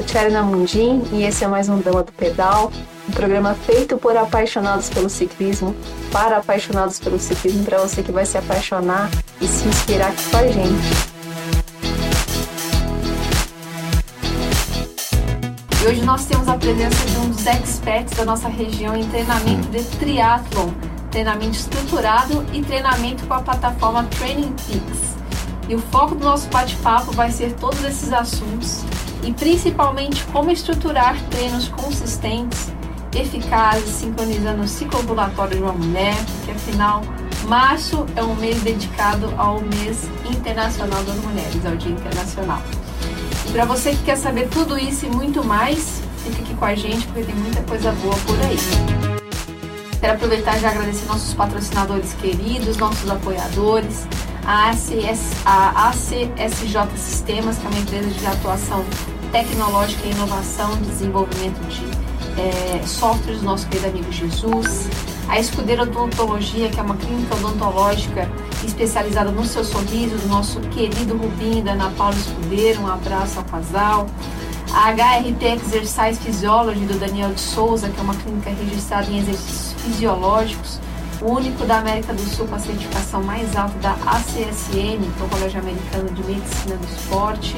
sou Tcherna Mundim e esse é mais um Dama do Pedal, um programa feito por apaixonados pelo ciclismo, para apaixonados pelo ciclismo, para você que vai se apaixonar e se inspirar aqui com a gente. E hoje nós temos a presença de um dos experts da nossa região em treinamento de triatlon, treinamento estruturado e treinamento com a plataforma Training Peaks. E o foco do nosso bate-papo vai ser todos esses assuntos e principalmente como estruturar treinos consistentes, eficazes, sincronizando o ciclo ovulatório de uma mulher, que afinal março é um mês dedicado ao mês internacional das mulheres, ao Dia Internacional. E para você que quer saber tudo isso e muito mais, fica aqui com a gente porque tem muita coisa boa por aí. Quero aproveitar e já agradecer nossos patrocinadores queridos, nossos apoiadores, a, ACS, a ACSJ Sistemas, que é uma empresa de atuação tecnológica e inovação, desenvolvimento de é, softwares nosso querido amigo Jesus, a Escudeira Odontologia, que é uma clínica odontológica especializada no seu sorriso, do nosso querido Rubinho da Ana Paula Escudeiro, um abraço ao casal. A HRT Exercise Physiology do Daniel de Souza, que é uma clínica registrada em exercícios fisiológicos, único da América do Sul com a certificação mais alta da ACSM, que é o Colégio Americano de Medicina do Esporte.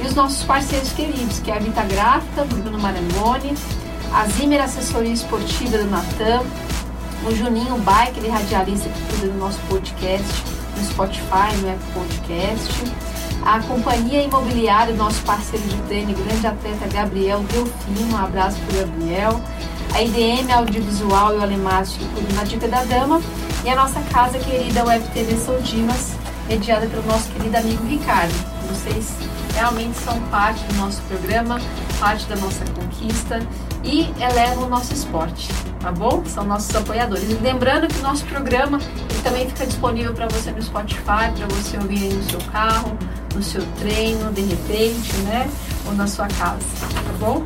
E os nossos parceiros queridos, que é a Vita Gráfica, do Bruno Marangoni, a Zimmer Assessoria Esportiva do Natan, o Juninho Bike, é radialista que cuida do nosso podcast no Spotify, no Apple Podcast, a Companhia Imobiliária, nosso parceiro de treino, grande atleta Gabriel Delfino, um abraço para o Gabriel, a IDM Audiovisual e o cuida na Dica da Dama, e a nossa casa querida Web TV Sou Dimas, mediada pelo nosso querido amigo Ricardo. Vocês realmente são parte do nosso programa, parte da nossa conquista e elevam o nosso esporte, tá bom? São nossos apoiadores. E lembrando que o nosso programa também fica disponível para você no Spotify, para você ouvir aí no seu carro, no seu treino, de repente, né? Ou na sua casa, tá bom?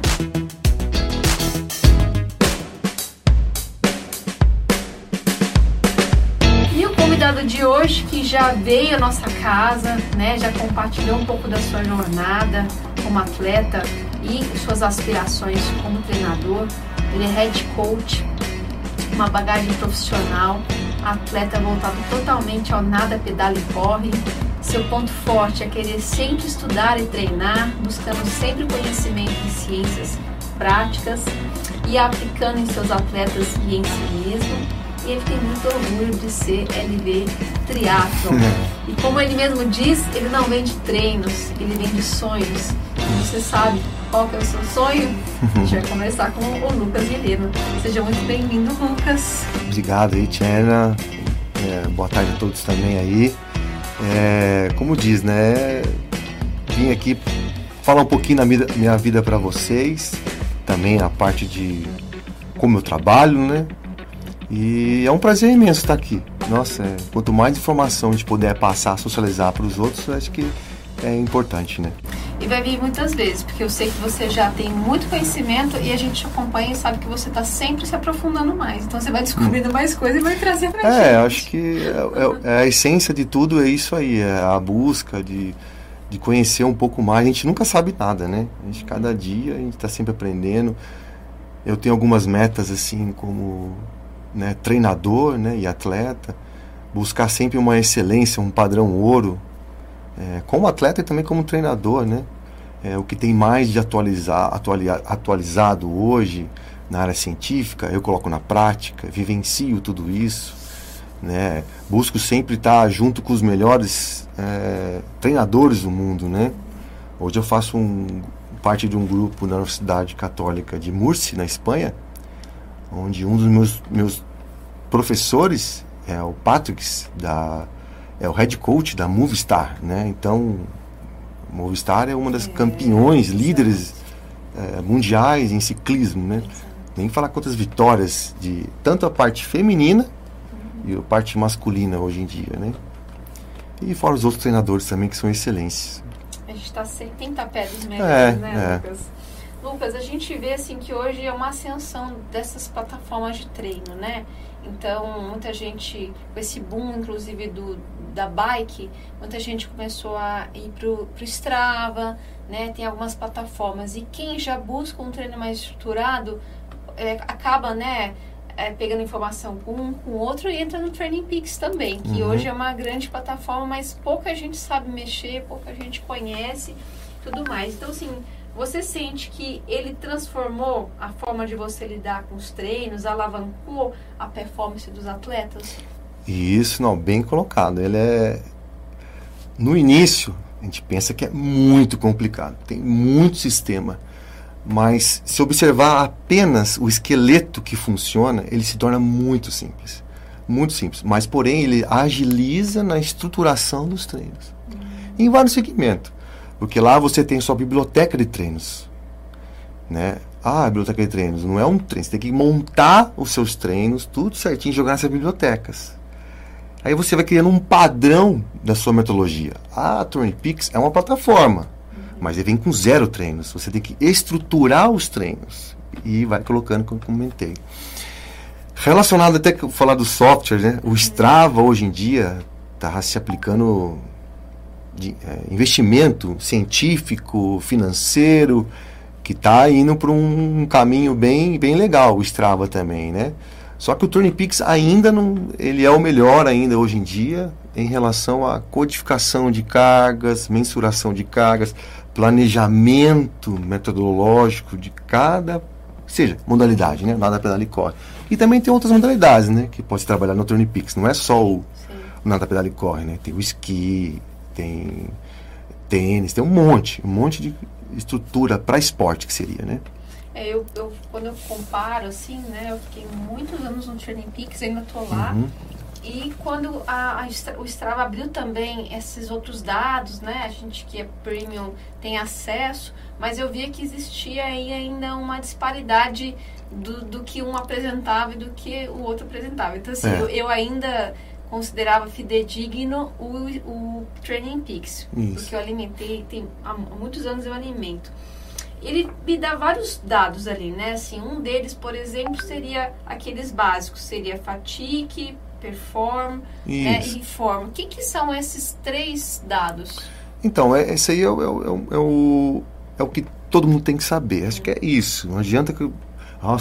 Convidado de hoje que já veio à nossa casa, né, já compartilhou um pouco da sua jornada como atleta e suas aspirações como treinador. Ele é head coach, uma bagagem profissional, atleta voltado totalmente ao nada, pedala e corre. Seu ponto forte é querer sempre estudar e treinar, buscando sempre conhecimento em ciências práticas e aplicando em seus atletas e em si mesmo e ele tem muito orgulho de ser LV Triathlon. e como ele mesmo diz, ele não vende treinos, ele vende sonhos. E você sabe qual que é o seu sonho? A gente vai conversar com o Lucas Guilherme. Seja muito bem-vindo, Lucas. Obrigado aí, Tiana. É, boa tarde a todos também aí. É, como diz, né? Vim aqui falar um pouquinho da minha, minha vida para vocês, também a parte de como eu trabalho, né? E é um prazer imenso estar aqui. Nossa, é, quanto mais informação a gente puder passar, socializar para os outros, acho que é importante, né? E vai vir muitas vezes, porque eu sei que você já tem muito conhecimento e a gente te acompanha e sabe que você está sempre se aprofundando mais. Então você vai descobrindo hum. mais coisas e vai trazer para é, gente. É, acho que é, é, a essência de tudo é isso aí, é a busca de, de conhecer um pouco mais. A gente nunca sabe nada, né? A gente, cada dia a gente está sempre aprendendo. Eu tenho algumas metas assim, como né, treinador né, e atleta, buscar sempre uma excelência, um padrão ouro, é, como atleta e também como treinador, né? É, o que tem mais de atualizar, atualizado hoje na área científica, eu coloco na prática, vivencio tudo isso, né? Busco sempre estar junto com os melhores é, treinadores do mundo, né? Hoje eu faço um, parte de um grupo na Universidade Católica de Murcia, na Espanha, onde um dos meus, meus professores é o Patrick, da, é o head coach da Movistar, né? Então, Movistar é uma das é, campeões, líderes é, mundiais em ciclismo, né? Nem falar quantas vitórias de tanto a parte feminina e a parte masculina hoje em dia, né? E fora os outros treinadores também que são excelentes. A gente está sem tem pé dos melhores, é, né, é. Lucas? Lucas, a gente vê assim que hoje é uma ascensão dessas plataformas de treino, né? Então, muita gente, com esse boom, inclusive, do, da bike, muita gente começou a ir pro, pro Strava, né? Tem algumas plataformas. E quem já busca um treino mais estruturado, é, acaba, né? É, pegando informação com um, com outro e entra no Training Peaks também, que uhum. hoje é uma grande plataforma, mas pouca gente sabe mexer, pouca gente conhece, tudo mais. Então, assim, você sente que ele transformou a forma de você lidar com os treinos, alavancou a performance dos atletas? Isso, não, bem colocado. Ele é. No início, a gente pensa que é muito complicado, tem muito sistema. Mas se observar apenas o esqueleto que funciona, ele se torna muito simples. Muito simples. Mas, porém, ele agiliza na estruturação dos treinos. Uhum. Em vários segmentos. Porque lá você tem sua biblioteca de treinos. Né? Ah, biblioteca de treinos. Não é um treino. Você tem que montar os seus treinos, tudo certinho, jogar nessas bibliotecas. Aí você vai criando um padrão da sua metodologia. Ah, a Peaks é uma plataforma, mas ele vem com zero treinos. Você tem que estruturar os treinos e vai colocando, como comentei. Relacionado até que falar do software, né? O Strava hoje em dia está se aplicando de é, investimento científico, financeiro, que está indo para um caminho bem, bem legal, o Strava também, né? Só que o Turnipix ainda não, ele é o melhor ainda hoje em dia em relação à codificação de cargas, mensuração de cargas, planejamento metodológico de cada, seja, modalidade, né? Nada pedal e corre. E também tem outras modalidades, né? Que pode trabalhar no Turnipix. Não é só o, o nada pedal e corre, né? Tem o esqui, tem tênis, tem um monte, um monte de estrutura para esporte que seria, né? É, eu, eu, quando eu comparo, assim, né, eu fiquei muitos anos no Training Peaks, ainda tô lá. Uhum. E quando a, a, o Strava abriu também esses outros dados, né, a gente que é premium tem acesso, mas eu via que existia aí ainda uma disparidade do, do que um apresentava e do que o outro apresentava. Então, assim, é. eu, eu ainda considerava fidedigno o, o Training Peaks, Isso. porque eu alimentei, tem, há muitos anos eu alimento. Ele me dá vários dados ali, né? Assim, um deles, por exemplo, seria aqueles básicos, seria fatigue, perform né? e inform. O que, que são esses três dados? Então, é, esse aí é, é, é, é, o, é o que todo mundo tem que saber. Acho que é isso. Não adianta que nossa,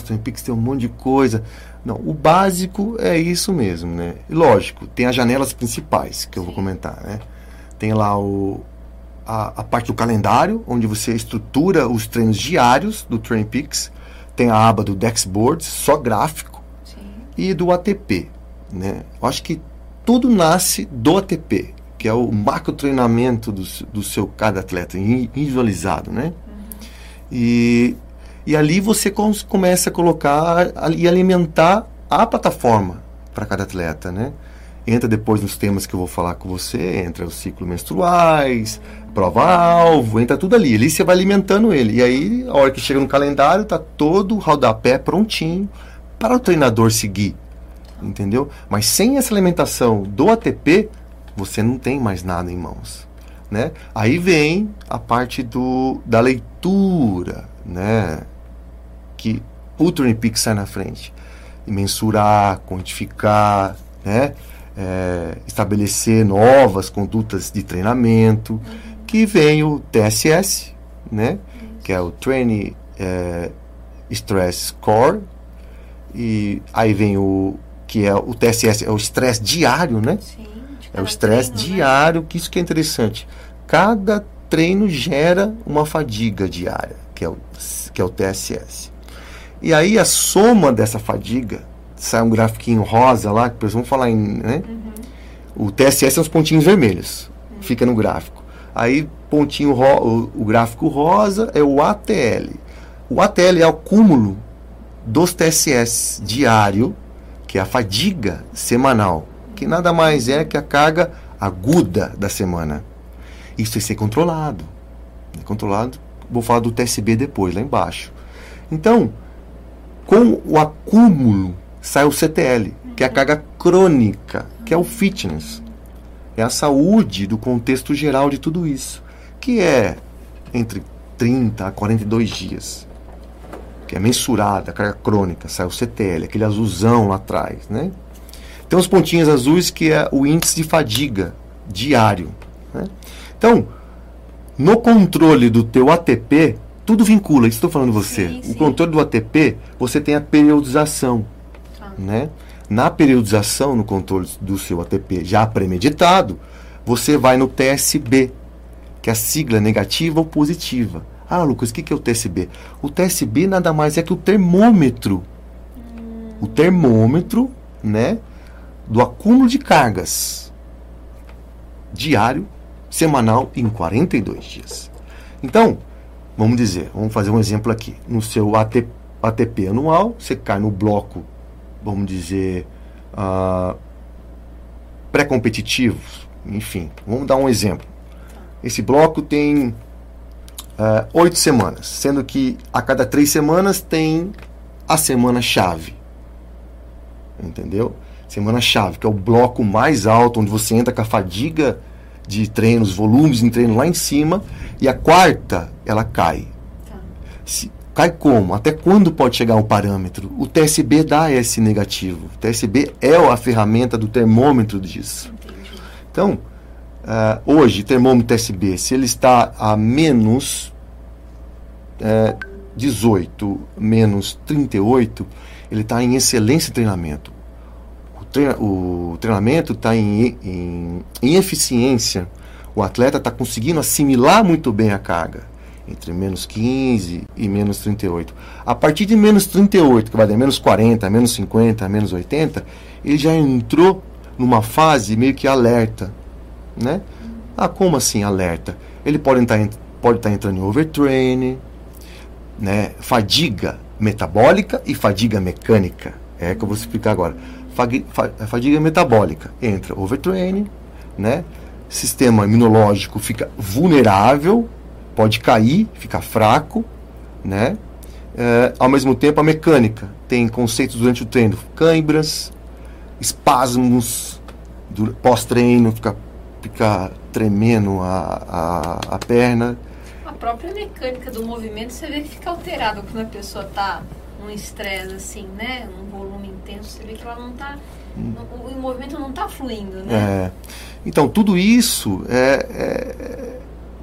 tem Pix tem um monte de coisa. Não, o básico é isso mesmo, né? E lógico, tem as janelas principais que eu vou comentar, né? Tem lá o, a, a, parte do calendário, onde você estrutura os treinos diários do TrainPix. Tem a aba do Dexboard, só gráfico. Sim. E do ATP, né? Eu acho que tudo nasce do ATP, que é o macro treinamento do, do seu cada atleta, individualizado, né? Uhum. E e ali você começa a colocar e alimentar a plataforma para cada atleta, né? Entra depois nos temas que eu vou falar com você, entra os ciclos menstruais, prova-alvo, entra tudo ali. Ali você vai alimentando ele. E aí, a hora que chega no calendário, tá todo o rodapé prontinho para o treinador seguir. Entendeu? Mas sem essa alimentação do ATP, você não tem mais nada em mãos. Né? Aí vem a parte do, da leitura, né? que o Turning Peak sai na frente. E mensurar, quantificar, né? É, estabelecer novas condutas de treinamento, uhum. que vem o TSS, né? que é o Training é, Stress Score, e aí vem o que é o TSS, é o estresse diário, né? Sim, é o estresse né? diário, né? que isso que é interessante. Cada treino gera uma fadiga diária, que é o, que é o TSS. E aí a soma dessa fadiga, sai um grafiquinho rosa lá, que depois vamos falar em. Né? Uhum. O TSS são os pontinhos vermelhos, uhum. fica no gráfico. Aí, pontinho ro, o, o, gráfico rosa é o ATL. O ATL é o cúmulo dos TSS diário, que é a fadiga semanal, que nada mais é que a carga aguda da semana. Isso tem que ser controlado. É controlado. Vou falar do TSB depois, lá embaixo. Então, com o acúmulo sai o CTL, que é a carga crônica, que é o fitness. É a saúde do contexto geral de tudo isso, que é entre 30 a 42 dias. que é mensurada, a carga crônica, sai o CTL, aquele azulzão lá atrás, né? Tem os pontinhos azuis que é o índice de fadiga diário. Né? Então, no controle do teu ATP, tudo vincula, isso estou falando você. Sim, sim. O controle do ATP, você tem a periodização. Ah. Né? Na periodização, no controle do seu ATP já premeditado, você vai no TSB, que é a sigla negativa ou positiva. Ah, Lucas, o que, que é o TSB? O TSB nada mais é que o termômetro. Hum. O termômetro, né? Do acúmulo de cargas diário, semanal em 42 dias. Então, vamos dizer, vamos fazer um exemplo aqui. No seu AT, ATP anual, você cai no bloco, vamos dizer, uh, pré-competitivos, enfim, vamos dar um exemplo. Esse bloco tem uh, oito semanas, sendo que a cada três semanas tem a semana-chave. Entendeu? Semana-chave, que é o bloco mais alto, onde você entra com a fadiga de treinos, volumes de treino lá em cima, e a quarta, ela cai. Tá. Se, cai como? Até quando pode chegar um parâmetro? O TSB dá esse negativo. O TSB é a ferramenta do termômetro disso. Entendi. Então, Uh, hoje, termômetro SB, se ele está a menos uh, 18, menos 38, ele está em excelência treinamento. Treina, o treinamento está em, em, em eficiência. O atleta está conseguindo assimilar muito bem a carga entre menos 15 e menos 38. A partir de menos 38, que vai dar menos 40, menos 50, menos 80, ele já entrou numa fase meio que alerta né? Ah, como assim alerta? Ele pode estar, pode estar entrando em overtraining, né? fadiga metabólica e fadiga mecânica. É que eu vou explicar agora. Fadiga metabólica entra overtraining, né? sistema imunológico fica vulnerável, pode cair, fica fraco, né? É, ao mesmo tempo, a mecânica tem conceitos durante o treino, câimbras, espasmos pós-treino, fica fica tremendo a, a, a perna. A própria mecânica do movimento você vê que fica alterada quando a pessoa está num estresse assim, né? Um volume intenso, você vê que ela não está. Hum. O, o, movimento não está fluindo, né? É. Então, tudo isso é,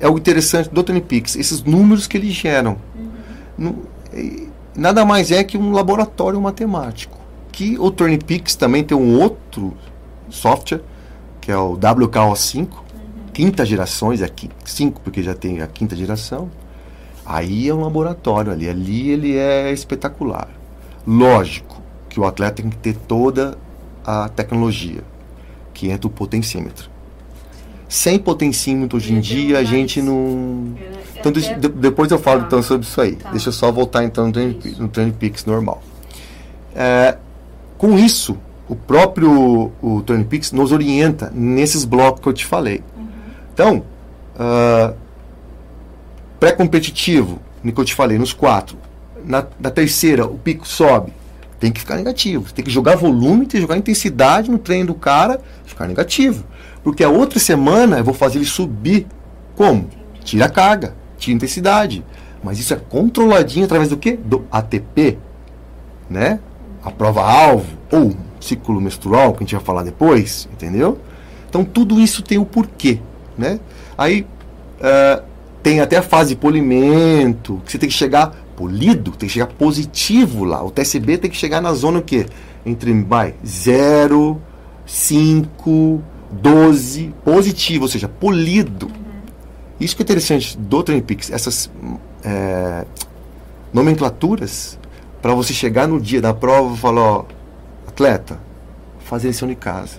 é, é, o interessante do Tony Peaks, esses números que eles geram. Uhum. nada mais é que um laboratório matemático. Que o Tony Peaks também tem um outro software que é o WKO5, uhum. quinta gerações, é 5 porque já tem a quinta geração. Aí é um laboratório ali, ali ele é espetacular. Lógico que o atleta tem que ter toda a tecnologia, que entra o potencímetro. Sem potencímetro hoje em dia a gente não. Então, deixa, de, depois eu falo então sobre isso aí. Tá. Deixa eu só voltar então no Training, no training Peaks normal. É, com isso, o próprio o Tony Pix nos orienta nesses blocos que eu te falei. Uhum. Então, uh, pré-competitivo, que eu te falei, nos quatro. Na, na, terceira, o pico sobe. Tem que ficar negativo. Tem que jogar volume, tem que jogar intensidade no treino do cara, ficar negativo. Porque a outra semana eu vou fazer ele subir. Como? Tira a carga, tira a intensidade. Mas isso é controladinho através do quê? Do ATP. Né? A prova-alvo, ou ciclo menstrual, que a gente vai falar depois, entendeu? Então tudo isso tem o um porquê, né? Aí uh, tem até a fase de polimento, que você tem que chegar polido, tem que chegar positivo lá. O TSB tem que chegar na zona o quê? Entre vai, 0, 5, 12, positivo, ou seja, polido. Uhum. Isso que é interessante do Trainpix, essas é, nomenclaturas, para você chegar no dia da prova e falar, ó, atleta, fazer lição de casa.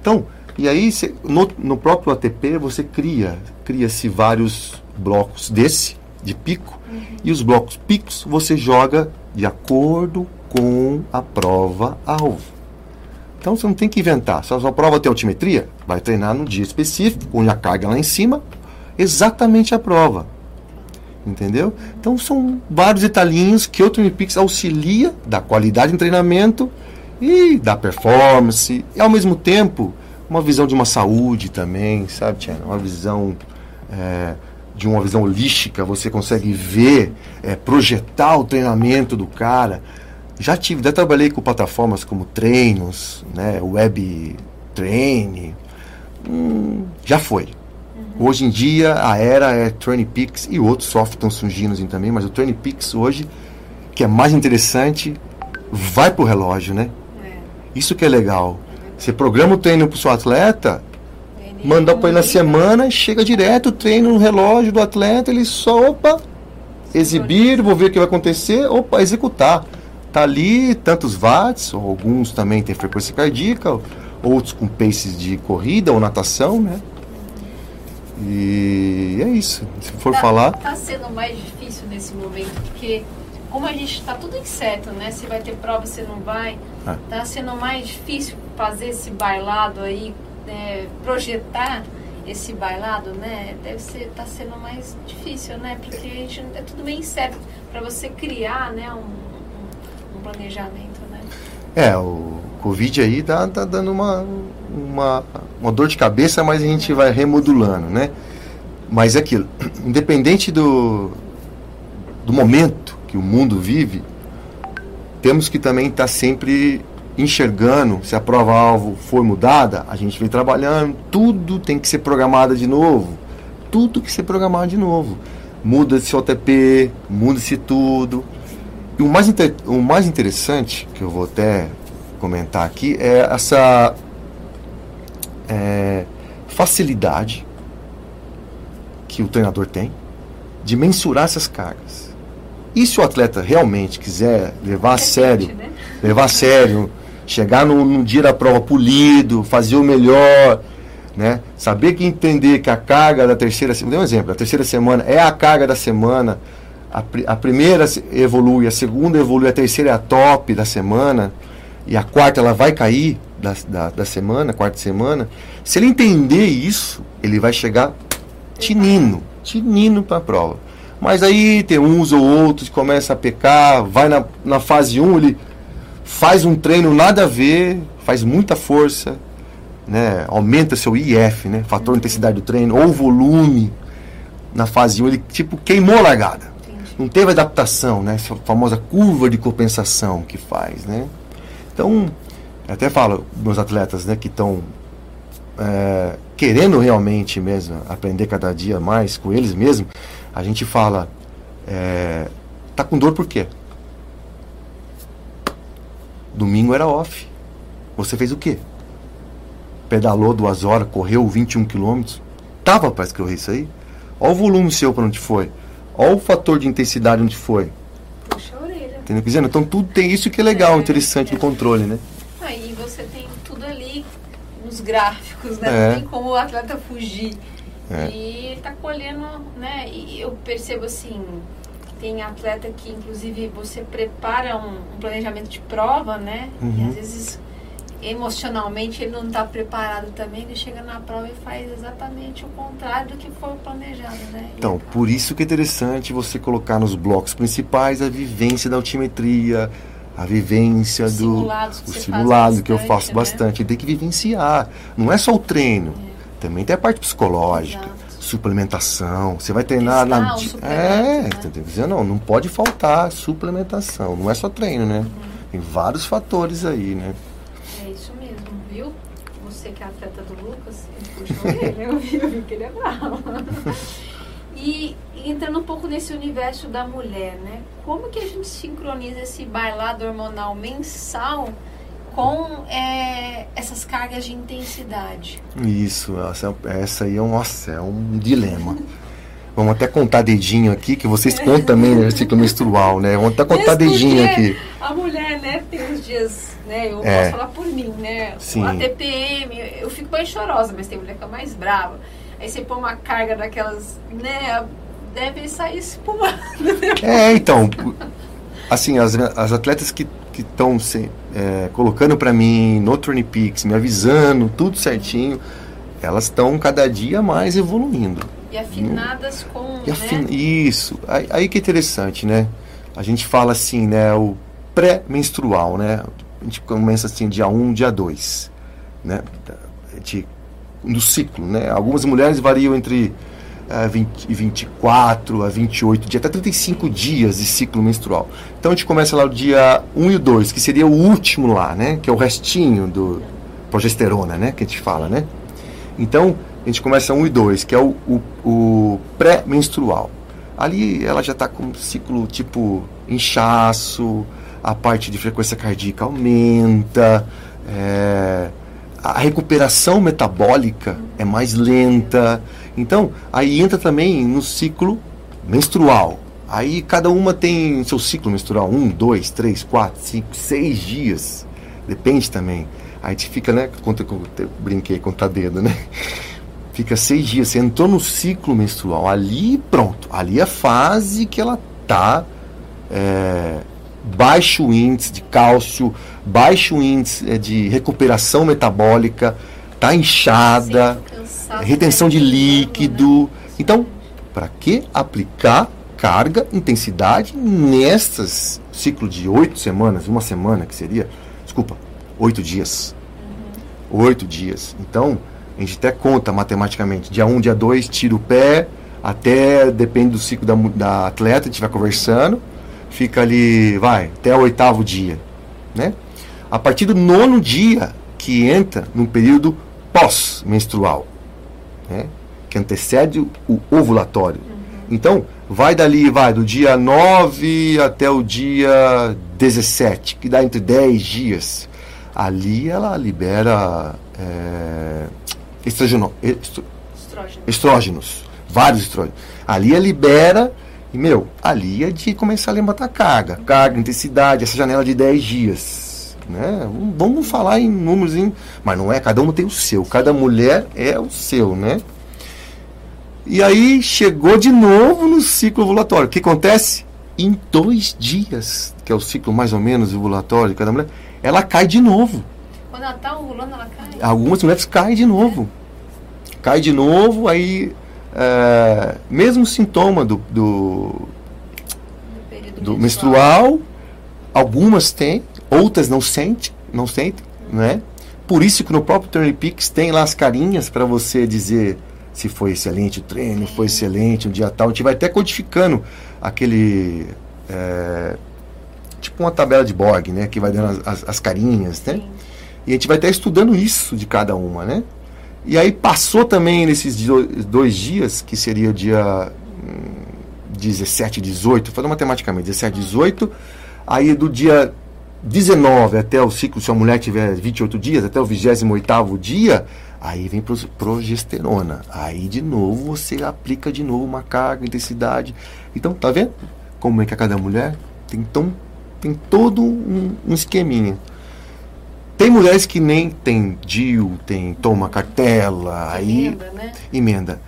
Então, e aí no, no próprio ATP você cria, cria-se vários blocos desse, de pico, uhum. e os blocos picos você joga de acordo com a prova alvo. Então você não tem que inventar. Se a sua prova tem altimetria, vai treinar no dia específico, com a carga lá em cima, exatamente a prova. Entendeu? Então são vários detalhinhos que o Pix auxilia da qualidade em treinamento e da performance, e ao mesmo tempo uma visão de uma saúde também, sabe, Tiana? Uma visão é, de uma visão holística, você consegue ver, é, projetar o treinamento do cara. Já tive, já trabalhei com plataformas como treinos, né, web train, hum, já foi. Uhum. Hoje em dia a era é TrainPix e outros softwares estão surgindo assim também, mas o TrainPix hoje, que é mais interessante, vai pro relógio, né? É. Isso que é legal. Você programa o treino pro seu atleta, manda para ele na semana, chega direto, treino no relógio do atleta, ele só, opa, exibir, vou ver o que vai acontecer, opa, executar. Tá ali tantos watts, alguns também tem frequência cardíaca, outros com paces de corrida ou natação, né? E é isso. Se for tá, falar. Tá sendo mais difícil nesse momento, porque como a gente está tudo incerto, né? Se vai ter prova, se não vai. Ah. Tá sendo mais difícil fazer esse bailado aí é, projetar esse bailado, né, deve ser tá sendo mais difícil, né, porque a gente, é tudo meio incerto para você criar, né, um, um, planejamento, né. É, o Covid aí tá, tá dando uma, uma, uma dor de cabeça, mas a gente vai remodulando, né. Mas é aquilo, independente do, do momento que o mundo vive, temos que também estar tá sempre enxergando se a prova-alvo foi mudada, a gente vem trabalhando, tudo tem que ser programado de novo. Tudo tem que ser programado de novo. Muda-se o OTP, muda-se tudo. E o mais, o mais interessante, que eu vou até comentar aqui, é essa é, facilidade que o treinador tem de mensurar essas cargas. E se o atleta realmente quiser levar a sério, né? levar a sério chegar no, no, dia da prova polido, fazer o melhor, né? Saber que entender que a carga da terceira semana, um exemplo, a terceira semana é a carga da semana, a, a primeira evolui, a segunda evolui, a terceira é a top da semana, e a quarta ela vai cair da, da, da semana, quarta semana. Se ele entender isso, ele vai chegar tinino, tinino para a prova. Mas aí tem uns ou outros que começam a pecar, vai na, na fase 1, ele faz um treino nada a ver, faz muita força, né? aumenta seu IF, né? fator de intensidade do treino, ou volume na fase 1, ele tipo queimou a largada. Entendi. Não teve adaptação, né? Essa famosa curva de compensação que faz, né? Então, até falo meus atletas, né, que estão é, querendo realmente mesmo aprender cada dia mais com eles mesmos, a gente fala, é, tá com dor por quê? Domingo era off. Você fez o quê? Pedalou duas horas, correu 21 quilômetros. Tava para escrever isso aí? Olha o volume seu para onde foi. Olha o fator de intensidade onde foi. Puxa a orelha. Entendeu? Dizendo? Então tudo tem isso que é legal, é, interessante é. do controle, né? Aí você tem tudo ali nos gráficos, né? É. Não tem como o atleta fugir. É. E tá colhendo, né? E eu percebo assim, tem atleta que, inclusive, você prepara um, um planejamento de prova, né? Uhum. E às vezes, emocionalmente, ele não está preparado também. Ele chega na prova e faz exatamente o contrário do que foi planejado, né? Então, por isso que é interessante você colocar nos blocos principais a vivência da altimetria, a vivência os do o simulado que eu faço né? bastante. Tem que vivenciar. Não é só o treino, é. também tem a parte psicológica. Exato suplementação. Você vai treinar na. É, né? tá dizendo? Não, não pode faltar suplementação. Não é só treino, né? Uhum. Tem vários fatores aí, né? É isso mesmo, viu? Você que é atleta do Lucas, puxou ele, eu vi, eu vi que ele é bravo. E entrando um pouco nesse universo da mulher, né? Como que a gente sincroniza esse bailado hormonal mensal com é, essas cargas de intensidade. Isso, essa, essa aí é um, nossa, é um dilema. Vamos até contar dedinho aqui, que vocês contam também no ciclo menstrual, né? Vamos até contar Mesmo dedinho aqui. A mulher, né, tem uns dias, né? Eu é. posso falar por mim, né? Sim. A TPM, eu fico mais chorosa, mas tem mulher que é mais brava. Aí você põe uma carga daquelas, né? Deve sair espumando. É, então. Assim, as, as atletas que estão é, colocando para mim no Turnipix, me avisando, tudo certinho, elas estão cada dia mais evoluindo. E afinadas com. E afin... né? Isso. Aí, aí, que é interessante, né? A gente fala assim, né? O pré-menstrual, né? A gente começa assim, dia 1, dia 2, né? Do ciclo, né? Algumas mulheres variam entre a 20, 24, a 28 dias, até 35 dias de ciclo menstrual. Então a gente começa lá o dia 1 e o 2, que seria o último lá, né? Que é o restinho do progesterona, né? Que a gente fala, né? Então a gente começa 1 e 2, que é o, o, o pré-menstrual. Ali ela já está com ciclo tipo inchaço, a parte de frequência cardíaca aumenta, é, a recuperação metabólica é mais lenta. Então, aí entra também no ciclo menstrual. Aí cada uma tem seu ciclo menstrual, um, dois, três, quatro, cinco, seis dias. Depende também. Aí gente fica, né? Conta que eu brinquei contra dedo, né? Fica seis dias. Você entrou no ciclo menstrual. Ali pronto. Ali é a fase que ela tá. É, baixo índice de cálcio, baixo índice é, de recuperação metabólica, tá inchada, retenção de líquido. Então, para que aplicar carga, intensidade nestas ciclo de oito semanas, uma semana que seria, desculpa, oito dias. Uhum. Oito dias. Então, a gente até conta matematicamente, dia 1, um, dia 2, tira o pé, até, depende do ciclo da, da atleta, a gente vai conversando, fica ali, vai, até o oitavo dia, né? A partir do nono dia que entra no período pós-menstrual, né? que antecede o ovulatório. Uhum. Então, vai dali, vai do dia 9 até o dia 17, que dá entre 10 dias. Ali ela libera é, estrogeno, estro, estrógenos, vários estrógenos. Ali ela libera e, meu, ali é de começar a levantar carga. Carga, intensidade, essa janela de 10 dias. Né? Vamos falar em números, em, mas não é, cada um tem o seu. Cada mulher é o seu, né? E aí chegou de novo no ciclo ovulatório. O que acontece? Em dois dias, que é o ciclo mais ou menos ovulatório de cada mulher, ela cai de novo. Quando ela está ovulando, ela cai? Algumas mulheres caem de novo. É. Cai de novo, aí é, mesmo sintoma do, do, do menstrual, algumas têm, outras não sentem, não sentem, né? Por isso que no próprio Turning Peaks tem lá as carinhas para você dizer se foi excelente o treino, foi excelente um dia tal. A gente vai até codificando aquele é, tipo uma tabela de Borg, né? Que vai dando as, as, as carinhas, né? E a gente vai até estudando isso de cada uma, né? E aí passou também nesses dois dias, que seria o dia 17 e 18, falando matematicamente, 17 e 18, aí do dia 19 até o ciclo, se a mulher tiver 28 dias, até o 28 dia, aí vem progesterona. Aí de novo você aplica de novo uma carga, intensidade. Então, tá vendo como é que a cada mulher tem, tão, tem todo um, um esqueminha. Tem mulheres que nem tem DIU, tem toma cartela, aí emenda, né? emenda.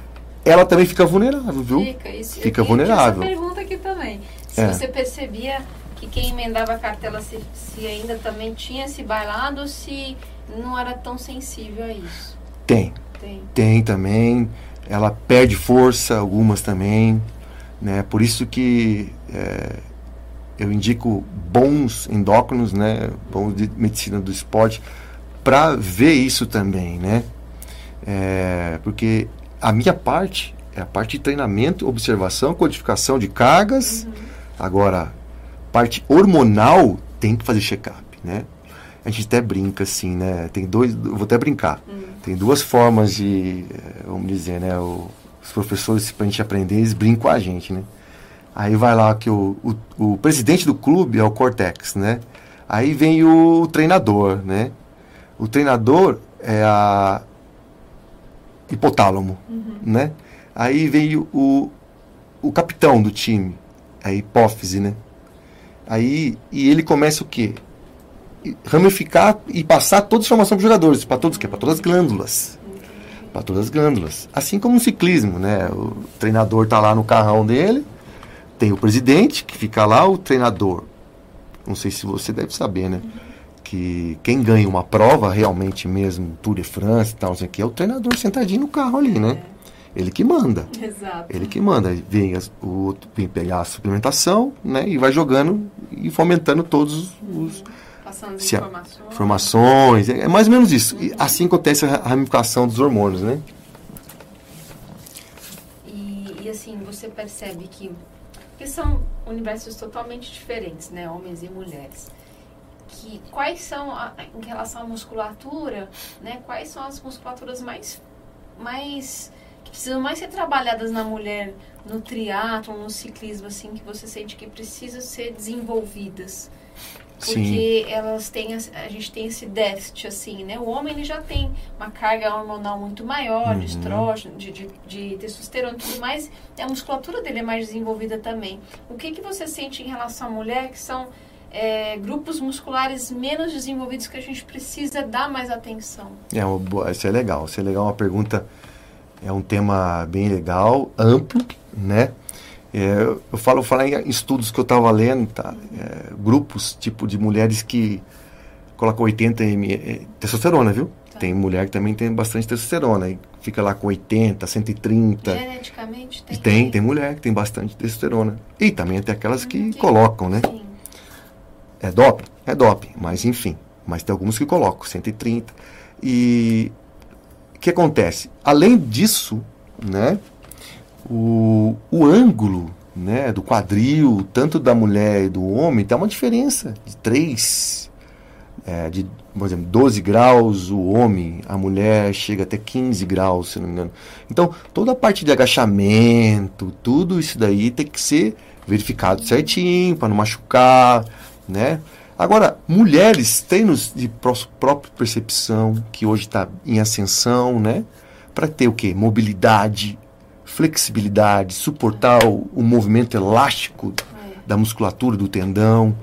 Ela também fica vulnerável, viu? Fica, isso, fica vulnerável. Essa pergunta aqui também. Se é. você percebia que quem emendava a cartela se, se ainda também tinha se bailado ou se não era tão sensível a isso? Tem. Tem. Tem também. Ela perde força, algumas também. Né? Por isso que é, eu indico bons endócrinos, né, bons de medicina do esporte, para ver isso também, né? É, porque a minha parte é a parte de treinamento, observação, codificação de cargas. Uhum. Agora, parte hormonal tem que fazer check-up, né? A gente até brinca assim, né? Tem dois, vou até brincar. Uhum. Tem duas formas de, eh, vamos dizer, né? O, os professores para a gente aprender, eles brincam com a gente, né? Aí vai lá que o, o, o, presidente do clube é o Cortex, né? Aí vem o treinador, né? O treinador é a hipotálamo, uhum. né? Aí vem o, o capitão do time, a hipófise, né? Aí, e ele começa o quê? Ramificar e passar toda a informação para os jogadores, para todos, para todas as glândulas. Para todas as glândulas. Assim como no ciclismo, né? O treinador está lá no carrão dele, tem o presidente, que fica lá, o treinador. Não sei se você deve saber, né? Que quem ganha uma prova, realmente mesmo, Tour de France e tal, não que, é o treinador sentadinho no carro ali, né? Ele que manda. Exato. Ele que manda. Vem as, o outro vem pegar a suplementação, né? E vai jogando e fomentando todos os. Passando as informações. informações. É, é mais ou menos isso. E assim acontece a ramificação dos hormônios, né? E você percebe que, que são universos totalmente diferentes, né? Homens e mulheres. Que, quais são, a, em relação à musculatura, né? Quais são as musculaturas mais, mais que precisam mais ser trabalhadas na mulher no triatlo, no ciclismo, assim, que você sente que precisam ser desenvolvidas? porque Sim. elas têm a gente tem esse déficit assim né o homem ele já tem uma carga hormonal muito maior uhum. de estrógeno de, de, de testosterona e tudo mais a musculatura dele é mais desenvolvida também o que que você sente em relação à mulher que são é, grupos musculares menos desenvolvidos que a gente precisa dar mais atenção é isso é legal isso é legal uma pergunta é um tema bem legal amplo né é, eu falo falar em estudos que eu estava lendo, tá? É, grupos tipo de mulheres que colocam 80 ml é, testosterona, viu? Tá. Tem mulher que também tem bastante testosterona e fica lá com 80, 130. Geneticamente tem. Tem, tem mulher que tem bastante testosterona. E também tem aquelas que colocam, né? Sim. É doping? É doping, mas enfim. Mas tem alguns que colocam 130. E o que acontece? Além disso, né? o, o ângulo né, do quadril, tanto da mulher e do homem, tem uma diferença de 3, é, de, por exemplo, 12 graus o homem, a mulher chega até 15 graus, se não me engano. Então, toda a parte de agachamento, tudo isso daí tem que ser verificado certinho, para não machucar, né? Agora, mulheres treinos de própria percepção, que hoje está em ascensão, né? Para ter o quê? Mobilidade, flexibilidade, suportar o, o movimento elástico da musculatura, do tendão.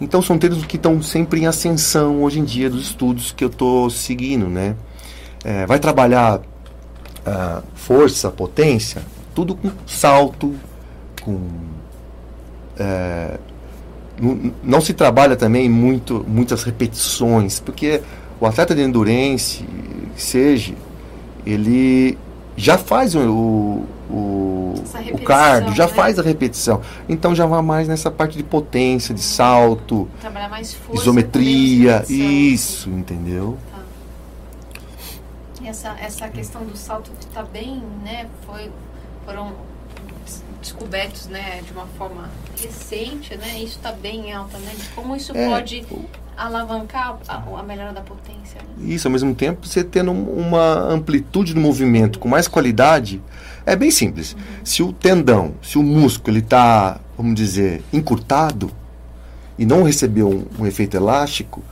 Então são termos que estão sempre em ascensão hoje em dia dos estudos que eu estou seguindo, né? É, vai trabalhar uh, força, potência, tudo com salto, com é, não, se trabalha também muito muitas repetições, porque o atleta de endurance, seja, ele já faz o, o, o cardio, já né? faz a repetição. Então já vai mais nessa parte de potência, de salto, Trabalhar mais força, isometria, isso, entendeu? Tá. Essa, essa questão do salto que está bem, né, foi, foram descobertos, né, de uma forma recente, né, isso está bem alta, né, como isso é, pode alavancar a, a, melhora da potência. Né? Isso, ao mesmo tempo, você tendo uma amplitude do movimento com mais qualidade, é bem simples. Uhum. Se o tendão, se o músculo ele está, vamos dizer, encurtado e não recebeu um, um, efeito elástico,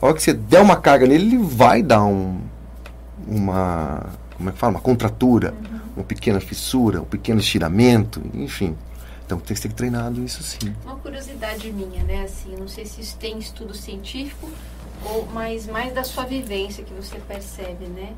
a hora que você der uma carga nele, ele vai dar um, uma, como é que fala, uma contratura, uhum. Uma pequena fissura, um pequeno estiramento, enfim. Então tem que ser treinado isso sim. Uma curiosidade minha, né? Assim, não sei se isso tem estudo científico, ou mas mais da sua vivência que você percebe, né?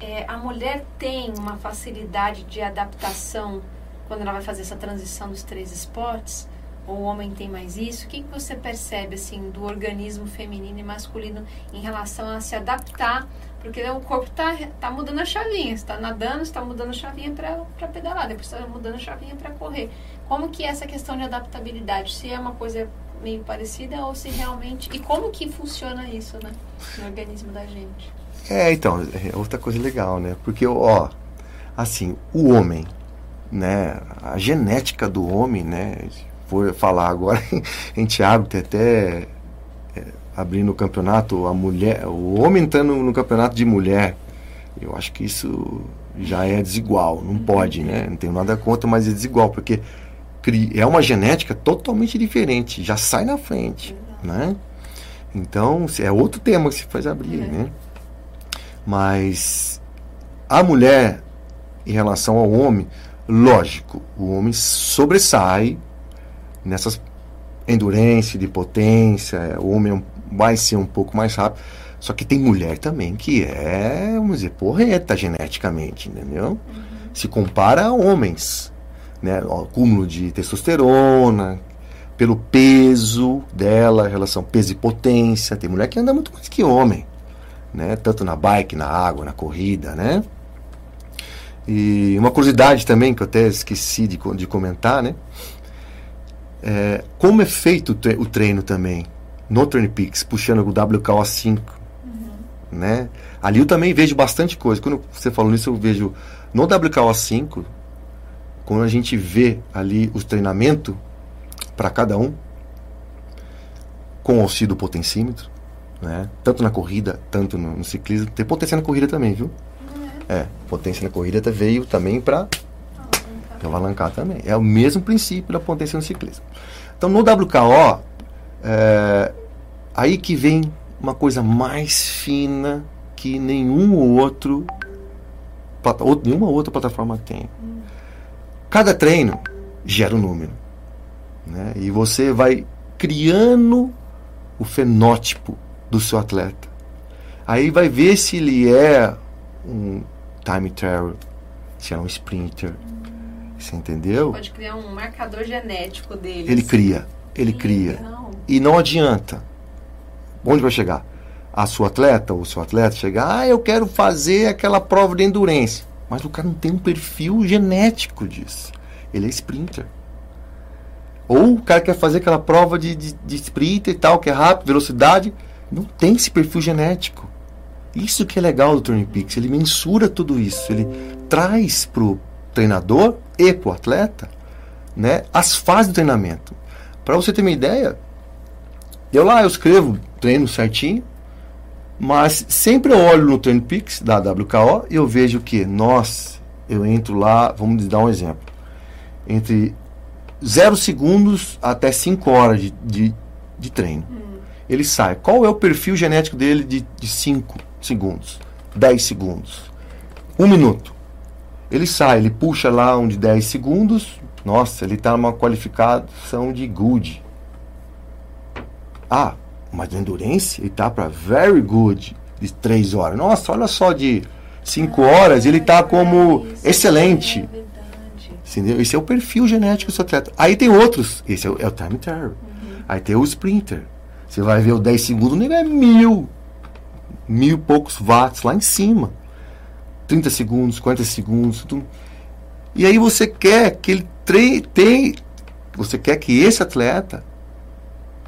É, a mulher tem uma facilidade de adaptação quando ela vai fazer essa transição dos três esportes? Ou o homem tem mais isso? O que, que você percebe assim do organismo feminino e masculino em relação a se adaptar? Porque o corpo está tá mudando a chavinha. está nadando, está mudando a chavinha para pedalar, depois está mudando a chavinha para correr. Como que é essa questão de adaptabilidade? Se é uma coisa meio parecida ou se realmente... E como que funciona isso né, no organismo da gente? É, então, é outra coisa legal, né? Porque, ó, assim, o homem, né? A genética do homem, né? For falar agora, a gente abre até abrindo o campeonato, a mulher, o homem entrando no campeonato de mulher, eu acho que isso já é desigual, não pode, né? Não tenho nada contra, mas é desigual, porque é uma genética totalmente diferente, já sai na frente, né? Então, é outro tema que se faz abrir, é. né? Mas a mulher, em relação ao homem, lógico, o homem sobressai nessas endurance, de potência, o homem vai ser um pouco mais rápido. Só que tem mulher também que é, vamos dizer, porreta geneticamente, entendeu? Uhum. Se compara a homens, né? O acúmulo de testosterona, pelo peso dela, relação peso e potência. Tem mulher que anda muito mais que homem né? Tanto na bike, na água, na corrida, né? E uma curiosidade também que eu até esqueci de, de comentar, né? É, como é feito o treino também no Turn Peaks, puxando o WKO5, uhum. né? Ali eu também vejo bastante coisa. Quando você falou nisso, eu vejo no WKO5 quando a gente vê ali o treinamento para cada um, com o auxílio do potencímetro, né? tanto na corrida, tanto no, no ciclismo. Tem potência na corrida também, viu? É, potência na corrida veio também para alavancar também. É o mesmo princípio da potência no ciclismo. Então, no WKO, é, aí que vem uma coisa mais fina que nenhum outro, nenhuma outra plataforma tem. Cada treino gera um número. Né? E você vai criando o fenótipo do seu atleta. Aí vai ver se ele é um time trial, se é um sprinter. Você entendeu? Pode criar um marcador genético dele. Ele cria, ele cria. E não adianta. Onde vai chegar? A sua atleta ou o seu atleta chegar, ah, eu quero fazer aquela prova de endurance. Mas o cara não tem um perfil genético disso. Ele é sprinter. Ou o cara quer fazer aquela prova de, de, de sprinter e tal, que é rápido, velocidade. Não tem esse perfil genético. Isso que é legal do Turning Peaks. Ele mensura tudo isso. Ele traz pro treinador e pro atleta né, as fases do treinamento. Para você ter uma ideia, eu lá eu escrevo treino certinho, mas sempre eu olho no Turning Peaks da WKO e eu vejo que, nós, eu entro lá, vamos dar um exemplo, entre 0 segundos até 5 horas de, de, de treino. Hum. Ele sai. Qual é o perfil genético dele de 5 segundos? 10 segundos. 1 um minuto. Ele sai, ele puxa lá um de 10 segundos. Nossa, ele está numa qualificação de good. Ah, mas no Endurance ele está para very good de 3 horas. Nossa, olha só de 5 horas, ele está como excelente. Entendeu? Esse é o perfil genético do atleta. Aí tem outros. Esse é o, é o time trial. Uhum. Aí tem o sprinter. Você vai ver o 10 segundos, o negócio é mil. Mil e poucos watts lá em cima. 30 segundos, 40 segundos. Tudo. E aí você quer que ele treine. Você quer que esse atleta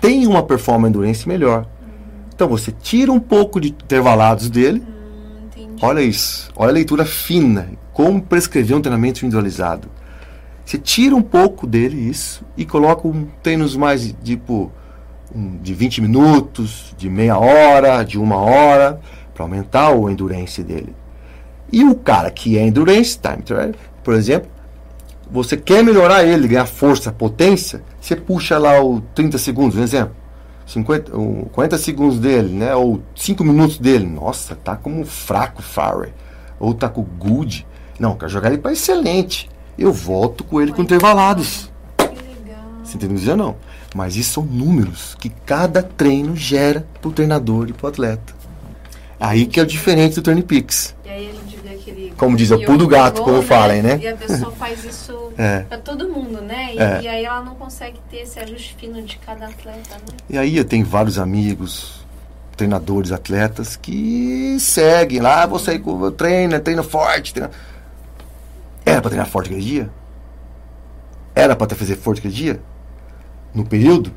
tenha uma performance endurance melhor. Uhum. Então você tira um pouco de intervalados dele. Uhum, olha isso. Olha a leitura fina. Como prescrever um treinamento individualizado. Você tira um pouco dele isso e coloca um treinos mais tipo um, de 20 minutos, de meia hora, de uma hora, para aumentar o endurance dele. E o cara que é endurance, time trial, por exemplo, você quer melhorar ele, ganhar força, potência, você puxa lá o 30 segundos, um exemplo. 50, 40 segundos dele, né? Ou 5 minutos dele. Nossa, tá como fraco Farrell. Ou tá com good. Não, quero jogar ele para excelente eu volto com ele com intervalados. Que legal. Você entendeu? Não. Mas isso são números que cada treino gera para o treinador e para o atleta. Aí que é o diferente do Turn Peaks. E aí aquele. Como diz, é o pulo do gato, como né? falem, né? E a pessoa faz isso é. para todo mundo, né? E, é. e, aí ela não consegue ter esse ajuste fino de cada atleta, né? E aí eu tenho vários amigos, treinadores, atletas, que seguem lá, você treina, treina forte, treina era para treinar forte aquele dia? Era para ter fazer forte aquele dia? No período?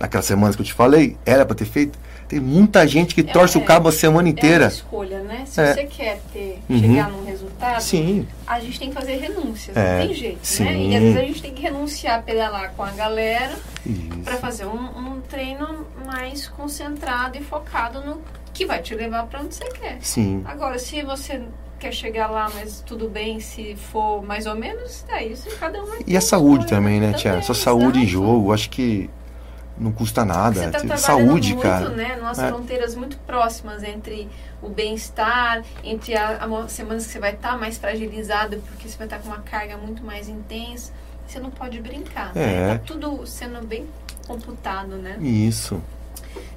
Naquelas semanas que eu te falei? Era para ter feito? Tem muita gente que é, torce é, o cabo a semana inteira. É uma escolha, né? Se é. você quer ter, uhum. chegar num resultado, sim. a gente tem que fazer renúncias. É. Não tem jeito, sim. né? E às vezes a gente tem que renunciar pedalar com a galera para fazer um, um, treino mais concentrado e focado no que vai te levar para onde você quer. Sim. Agora, se você quer chegar lá, mas tudo bem se for mais ou menos, é isso, cada um E a saúde também, né, Tia? Sua saúde em jogo, acho que não custa nada. Tá saúde, muito, cara. Né? Nossas é. fronteiras muito próximas entre o bem-estar, entre as semanas que você vai estar tá mais fragilizado, porque você vai estar tá com uma carga muito mais intensa. Você não pode brincar. Né? É. Né? Tá tudo sendo bem computado, né? Isso.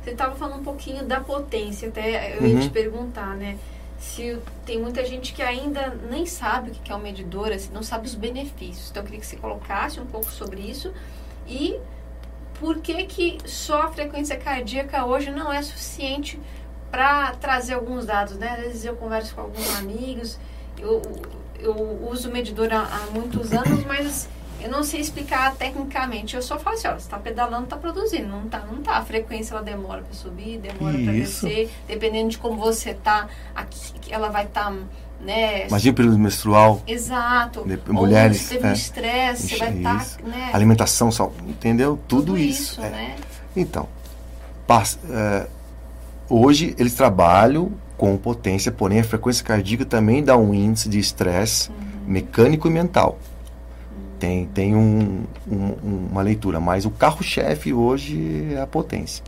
Você estava falando um pouquinho da potência, até eu ia te uhum. perguntar, né? se tem muita gente que ainda nem sabe o que é um medidor, assim, não sabe os benefícios. Então eu queria que você colocasse um pouco sobre isso e por que que só a frequência cardíaca hoje não é suficiente para trazer alguns dados, né? Às vezes eu converso com alguns amigos, eu, eu uso medidor há, há muitos anos, mas eu não sei explicar tecnicamente. Eu só falo assim, ó, você está pedalando, está produzindo. Não tá, não tá. A frequência ela demora para subir, demora para descer. Dependendo de como você tá, aqui, ela vai estar tá né? Imagina o período menstrual. Exato. De- Ou mulheres, se teve é. um estresse, você vai estar, Isso. né? Alimentação, sal- entendeu? Tudo, isso. é. né? Então, passa- é, hoje eles trabalham com potência, porém a frequência cardíaca também dá um índice de estresse mecânico e mental. Tem, tem um- um- uma leitura, mas o carro-chefe hoje é a potência.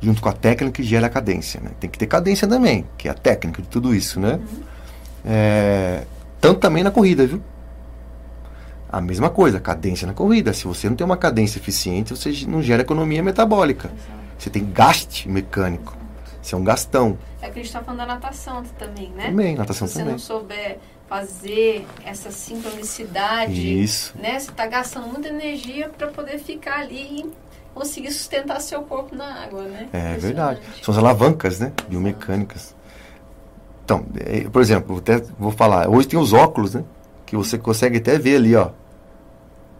Junto com a técnica que gera a cadência. Né? Tem que ter cadência também, que é a técnica de tudo isso. Né? É, tanto também na corrida, viu? A mesma coisa, cadência na corrida. Se você não tem uma cadência eficiente, você não gera economia metabólica. Você tem gaste mecânico. Isso é um gastão. É que a gente está falando da natação também, né? Também, natação Se você também. não souber fazer essa sincronicidade, Isso. né? Você está gastando muita energia para poder ficar ali e conseguir sustentar seu corpo na água, né? É verdade. São as alavancas, né? Biomecânicas. Então, é, por exemplo, vou até vou falar. Hoje tem os óculos, né? Que você consegue até ver ali, ó.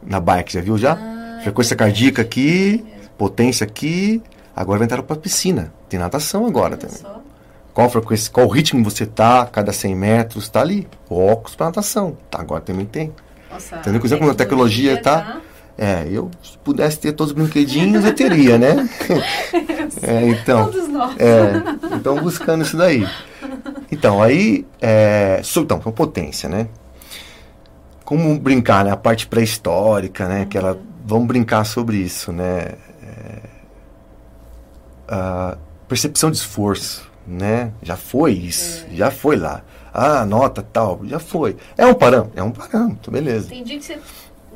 Na bike, já viu já? Ah, Frequência é cardíaca aqui, potência aqui. Agora vai entrar para piscina. Tem natação agora Olha também. só. Qual frequência, qual ritmo você tá, cada 100 metros, tá ali. O óculos para natação. Tá, agora também tem. Nossa, Entendeu? Dizer, como a tecnologia tá- É, eu se pudesse ter todos os brinquedinhos, eu teria, né? É, então. Todos nós. É, então buscando isso daí. Então, aí, é, então, com potência, né? Como brincar, né? A parte pré-histórica, né? Que ela, vamos brincar sobre isso, né? É, a percepção de esforço, né? Já foi isso, já foi lá. Ah, nota tal, já foi. É um parâmetro, é um parâmetro, beleza. Dia que você,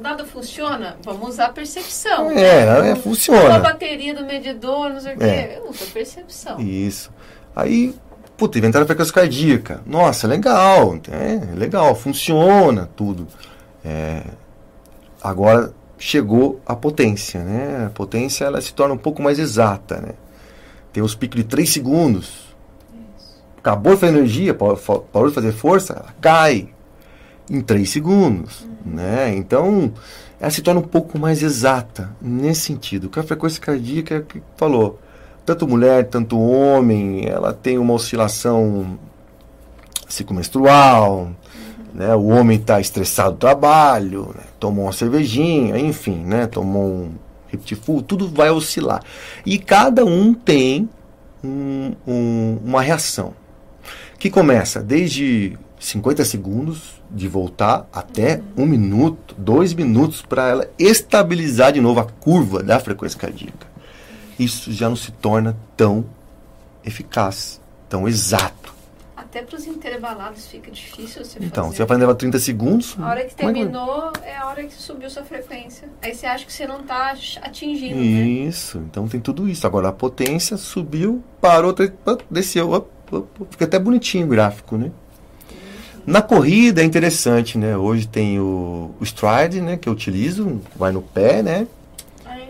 nada funciona, vamos usar a percepção. É, é, Ou a funciona. bateria do medidor, não sei o quê. É. Eu uso a percepção. Isso. Aí, puta, inventaram a frequência cardíaca. Nossa, legal. É, legal, funciona tudo. É, agora chegou a potência, né? A potência ela se torna um pouco mais exata, né? Tem os picos de 3 segundos. Acabou de fazer energia, parou de fazer força, ela cai em 3 segundos, né? Então, ela se torna um pouco mais exata nesse sentido. Que a frequência cardíaca que falou, tanto mulher, tanto homem, ela tem uma oscilação ciclo menstrual, né? O homem está estressado do trabalho, né? tomou uma cervejinha, enfim, né? Tomou um Reptifull, tudo vai oscilar. E cada um tem um- um- uma reação que começa desde 50 segundos de voltar até um minuto, dois minutos para ela estabilizar de novo a curva da frequência cardíaca. Isso já não se torna tão eficaz, tão exato. Até para os intervalados fica difícil você Então, fazer. você vai levar 30 segundos. A hora que é terminou é a hora que subiu sua frequência. Aí você acha que você não está atingindo, né? Isso, então tem tudo isso. Agora a potência subiu, parou, desceu, fica até bonitinho o gráfico, né? Na corrida é interessante, né? Hoje tem o, o stride, né? Que eu utilizo, vai no pé, né?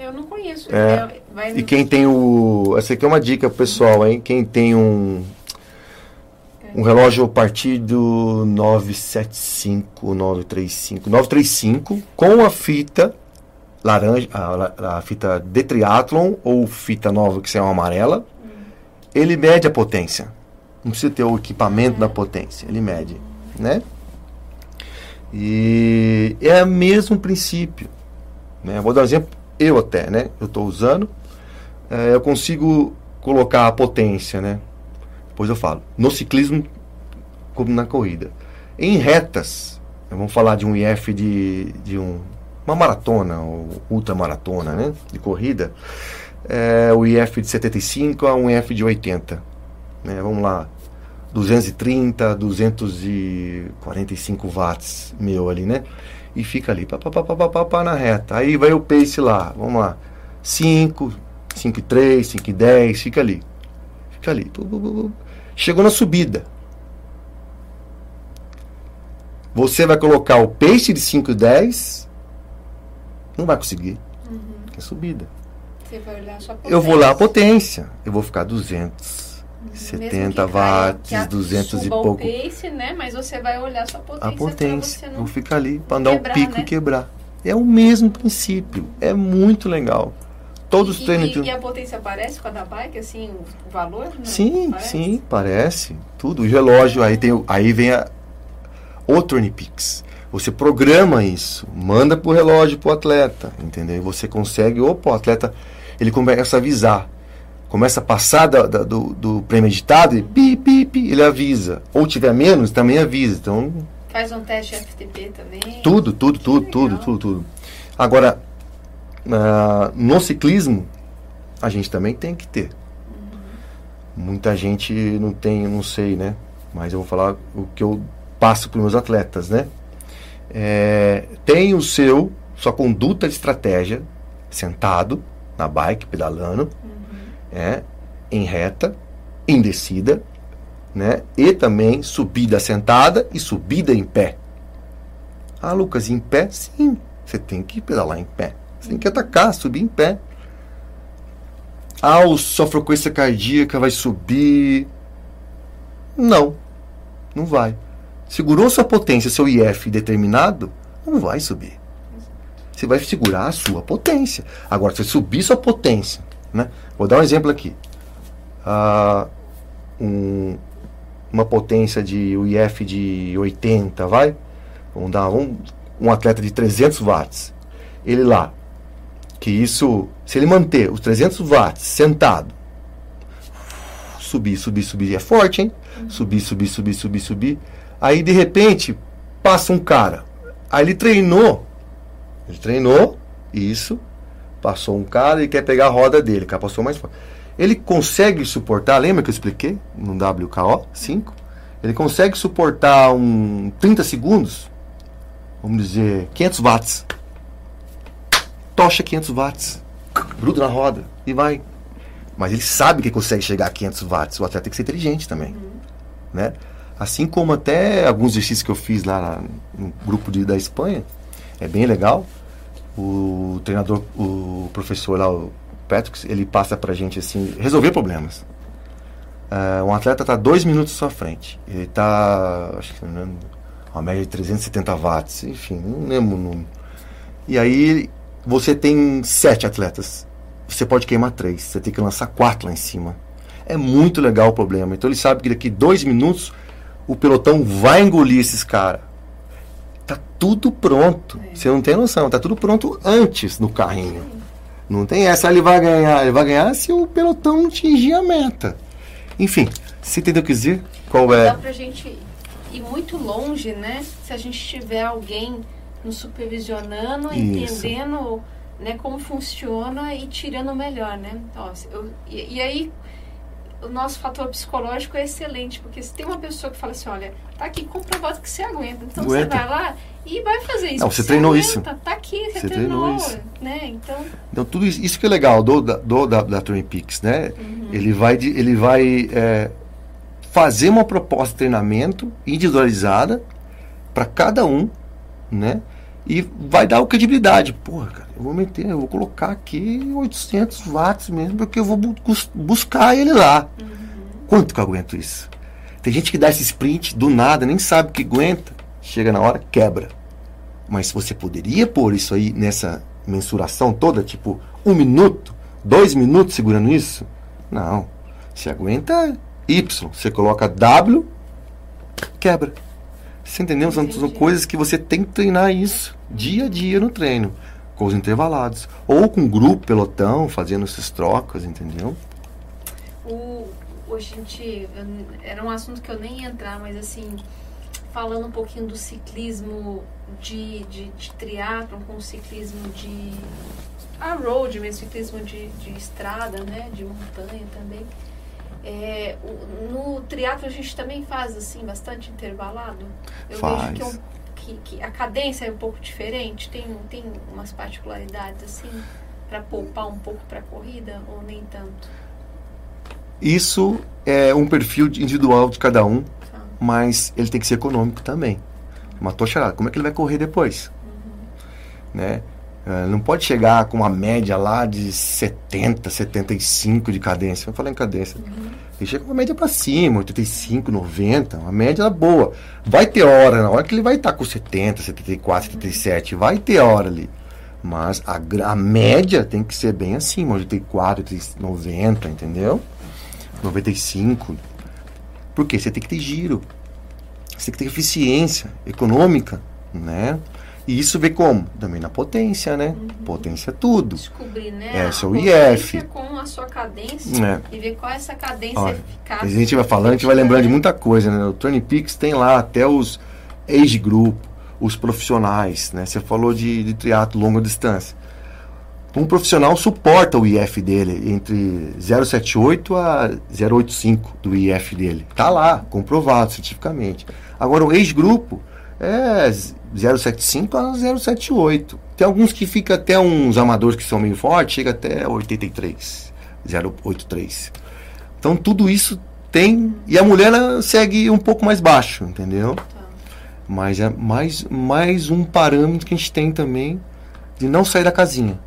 Eu não conheço. É. E no- quem tem o. Essa aqui é uma dica pro pessoal, hein? Quem tem um. Um relógio a partir do 975, 935, 935, com a fita laranja, a, a fita de triathlon ou fita nova que é uma amarela, ele mede a potência. Não precisa ter o equipamento da potência, ele mede, né? E é o mesmo princípio. Né? Vou dar um exemplo, eu até, né? Eu estou usando, eh, eu consigo colocar a potência, né? Depois eu falo. No ciclismo, como na corrida. Em retas, vamos falar de um IF de, de um, uma maratona, ou ultramaratona, né? De corrida. É, o IF de 75 a um IF de 80. Né? Vamos lá. 230, 245 watts meu ali, né? E fica ali, pá, pá, pá, pá, pá, pá, pá, na reta. Aí vai o pace lá, vamos lá. 5, 5 e 3, 5 e 10, fica ali. Fica ali. Chegou na subida. Você vai colocar o pace de 5 e 10, não vai conseguir. É subida. Você vai olhar sua potência. Eu vou lá a potência. Eu vou ficar 200. Mesmo 70 que caia- watts, a- 200 e pouco. pace, né? Mas você vai olhar sua potência. A potência. Vou não... ficar ali para andar o pico né? e quebrar. É o mesmo princípio. É muito legal. Todos os e, treinos. E, e, a potência aparece com a da bike, assim, o valor? Não, sim, parece? sim, parece. Tudo. O relógio, aí, tem, aí vem a, o Turnipix. Você programa isso, manda pro relógio pro atleta, entendeu? E você consegue, opa, o atleta, ele começa a avisar. Começa a passar da, da, do, do premeditado e pi, pi, pi, ele avisa. Ou tiver menos, também avisa. Então. Faz um teste FTP também. Tudo, tudo, tudo, tudo, tudo, tudo. Agora, uh, no ciclismo, a gente também tem que ter. Uhum. Muita gente não tem, não sei, né? Mas eu vou falar o que eu passo para os meus atletas, né? É, tem o seu, sua conduta de estratégia, sentado na bike, pedalando, uhum. É, em reta, em descida, né? E também subida sentada e subida em pé. Ah, Lucas, em pé? Sim, você tem que pedalar em pé. Você tem que atacar, subir em pé. Ah, sua frequência cardíaca vai subir. Não, não vai. Segurou sua potência, seu IF determinado, não vai subir. Você vai segurar a sua potência. Agora, se subir sua potência, né? Vou dar um exemplo aqui. Ah, um, uma potência de o IF de 80, vai? Vamos dar um, um atleta de 300 watts. Ele lá, que isso, se ele manter os 300 watts sentado, subir, subir, subir, é forte, hein? Subir, subir, subir, subir, subir Aí de repente passa um cara. Aí ele treinou. Ele treinou, isso. Passou um cara e quer pegar a roda dele. O cara passou mais forte. Ele consegue suportar, lembra que eu expliquei no WKO 5? Ele consegue suportar um 30 segundos, vamos dizer, 500 watts. Tocha 500 watts, gruda na roda e vai. Mas ele sabe que consegue chegar a 500 watts. O atleta tem que ser inteligente também, uhum. né? Assim como até alguns exercícios que eu fiz lá no grupo de, da Espanha, é bem legal. O treinador, o professor lá, o Patrick, ele passa pra gente assim, resolver problemas. Uh, um atleta está dois minutos à sua frente. Ele está, acho que não uma média de 370 watts, enfim, não lembro o número. E aí você tem sete atletas. Você pode queimar três, você tem que lançar quatro lá em cima. É muito legal o problema. Então ele sabe que daqui dois minutos o pelotão vai engolir esses caras. Tá tudo pronto. É. Você não tem noção, tá tudo pronto antes no carrinho. Não tem essa, ele vai ganhar. Ele vai ganhar se o pelotão atingir a meta. Enfim, você entendeu o que dizer? Qual é? Dá pra gente ir muito longe, né? Se a gente tiver alguém nos supervisionando, Isso. entendendo né, como funciona e tirando o melhor, né? Ó, eu, e, e aí o nosso fator psicológico é excelente, porque se tem uma pessoa que fala assim, olha, tá aqui comprovado que você aguenta, então aguenta. você vai lá e vai fazer isso. Não, você, treinou aguenta, isso. Tá aqui, você, você treinou, treinou, isso. né? Então, então tudo isso, isso que é legal do, do da, da Twin Peaks, né? Uhum. Ele vai, ele vai é, fazer uma proposta de treinamento individualizada para cada um, né? E vai dar credibilidade. Porra, cara, eu vou meter, eu vou colocar aqui 800 watts mesmo, porque eu vou bu buscar ele lá. Uhum. Quanto que eu aguento isso? Tem gente que dá esse sprint do nada, nem sabe que aguenta, chega na hora, quebra. Mas você poderia pôr isso aí nessa mensuração toda, tipo um minuto, dois minutos segurando isso? Não. Você aguenta Y, você coloca W, quebra. Você entendeu? São, são coisas que você tem que treinar isso dia a dia no treino, com os intervalados. Ou com grupo, pelotão, fazendo essas trocas, entendeu? O, gente, era um assunto que eu nem ia entrar, mas assim, falando um pouquinho do ciclismo de, de, de triatlon com o ciclismo de a road mesmo, ciclismo de, de estrada, né, de montanha também. É, no triatlo a gente também faz assim bastante intervalado. Eu faz. vejo que, um, que, que, a cadência é um pouco diferente. Tem, tem umas particularidades assim para poupar um pouco para a corrida ou nem tanto. Isso é um perfil individual de cada um, tá. mas ele tem que ser econômico também. Uma tocharada. Como é que ele vai correr depois? Uhum. Né? É, não pode chegar com uma média lá de 70, 75 de cadência. Vamos falar em cadência. Uhum. Ele chega com uma média para cima, 85, 90, uma média boa. Vai ter hora, na hora que ele vai estar tá com 70, 74, uhum. 77, vai ter hora ali. Mas a, a média tem que ser bem acima, 84, 90, entendeu? 95. Por quê? Você tem que ter giro. Você tem que ter eficiência econômica, né? E isso vê como? Também na potência, né? Uhum. Potência é tudo. Descobrir, né? É, seu IF. com a sua cadência é. e ver qual é essa cadência Olha, eficaz. A gente vai falando, a gente vai lembrando de muita coisa, né? O Turning Peaks tem lá até os age group, os profissionais, né? Você falou de, de triatlo longa distância. Um profissional suporta o IF dele entre 078 a 085 do IF dele. Tá lá, comprovado cientificamente. Agora o age grupo é 075 a 078. Tem alguns que fica até uns amadores que são meio fortes, chega até 83, 083. Então tudo isso tem e a mulher segue um pouco mais baixo, entendeu? Tá. Mas é mais mais um parâmetro que a gente tem também de não sair da casinha.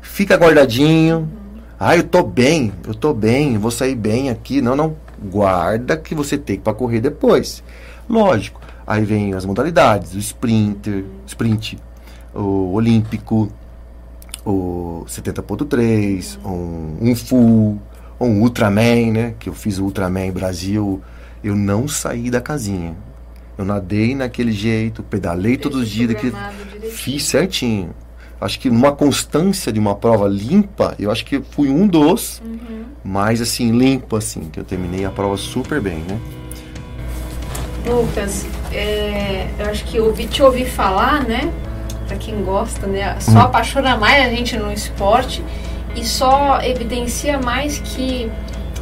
Fica guardadinho. Uhum. Ah, eu tô bem, eu tô bem, vou sair bem aqui. Não, não. Guarda que você tem para correr depois. Lógico, Aí vem as modalidades, o sprinter, sprint, o olímpico, o 70.3, um, um full, um Ultraman, né? Que eu fiz o Ultraman Brasil. Eu não saí da casinha. Eu nadei naquele jeito, pedalei todos os dias, daquele, fiz certinho. Acho que uma constância de uma prova limpa, eu acho que fui um dos, uhum. mais assim, limpo, assim, que eu terminei a prova super bem, né? Lucas, é, eu acho que ouvi, te ouvir falar, né? Para quem gosta, né? Só hum. apaixona mais a gente no esporte e só evidencia mais que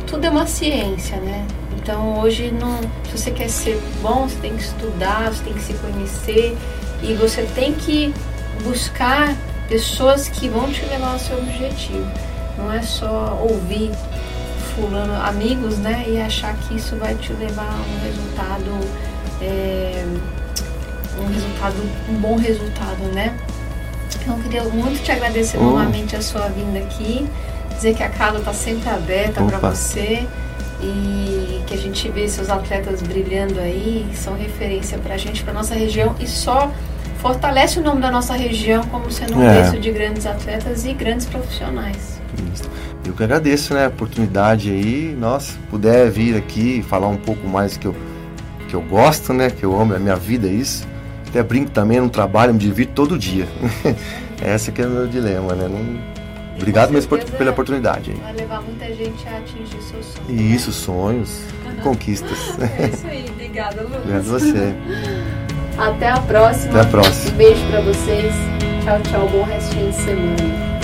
tudo é uma ciência, né? Então hoje não, se você quer ser bom, você tem que estudar, você tem que se conhecer e você tem que buscar pessoas que vão te levar ao seu objetivo. Não é só ouvir amigos, né? E achar que isso vai te levar a um resultado, é, um resultado, um bom resultado, né? Então eu queria muito te agradecer oh. novamente a sua vinda aqui, dizer que a casa está sempre aberta para você e que a gente vê seus atletas brilhando aí, são referência para a gente, para nossa região e só fortalece o nome da nossa região como sendo um é. berço de grandes atletas e grandes profissionais. Eu que agradeço, né, a oportunidade aí. Nossa, puder vir aqui e falar um pouco mais que eu, que eu gosto, né, que eu amo, a minha vida é isso. Até brinco também, no trabalho, me divirto todo dia. Esse que é o meu dilema, né? Não... Obrigado mesmo por, pela oportunidade. Vai levar muita gente a atingir seus sonhos. Né? Isso, sonhos, conquistas. É isso aí, obrigada, Lucas. Obrigado a você. Até a próxima. Até a próxima. Um beijo para vocês. Tchau, tchau. Bom restinho de semana.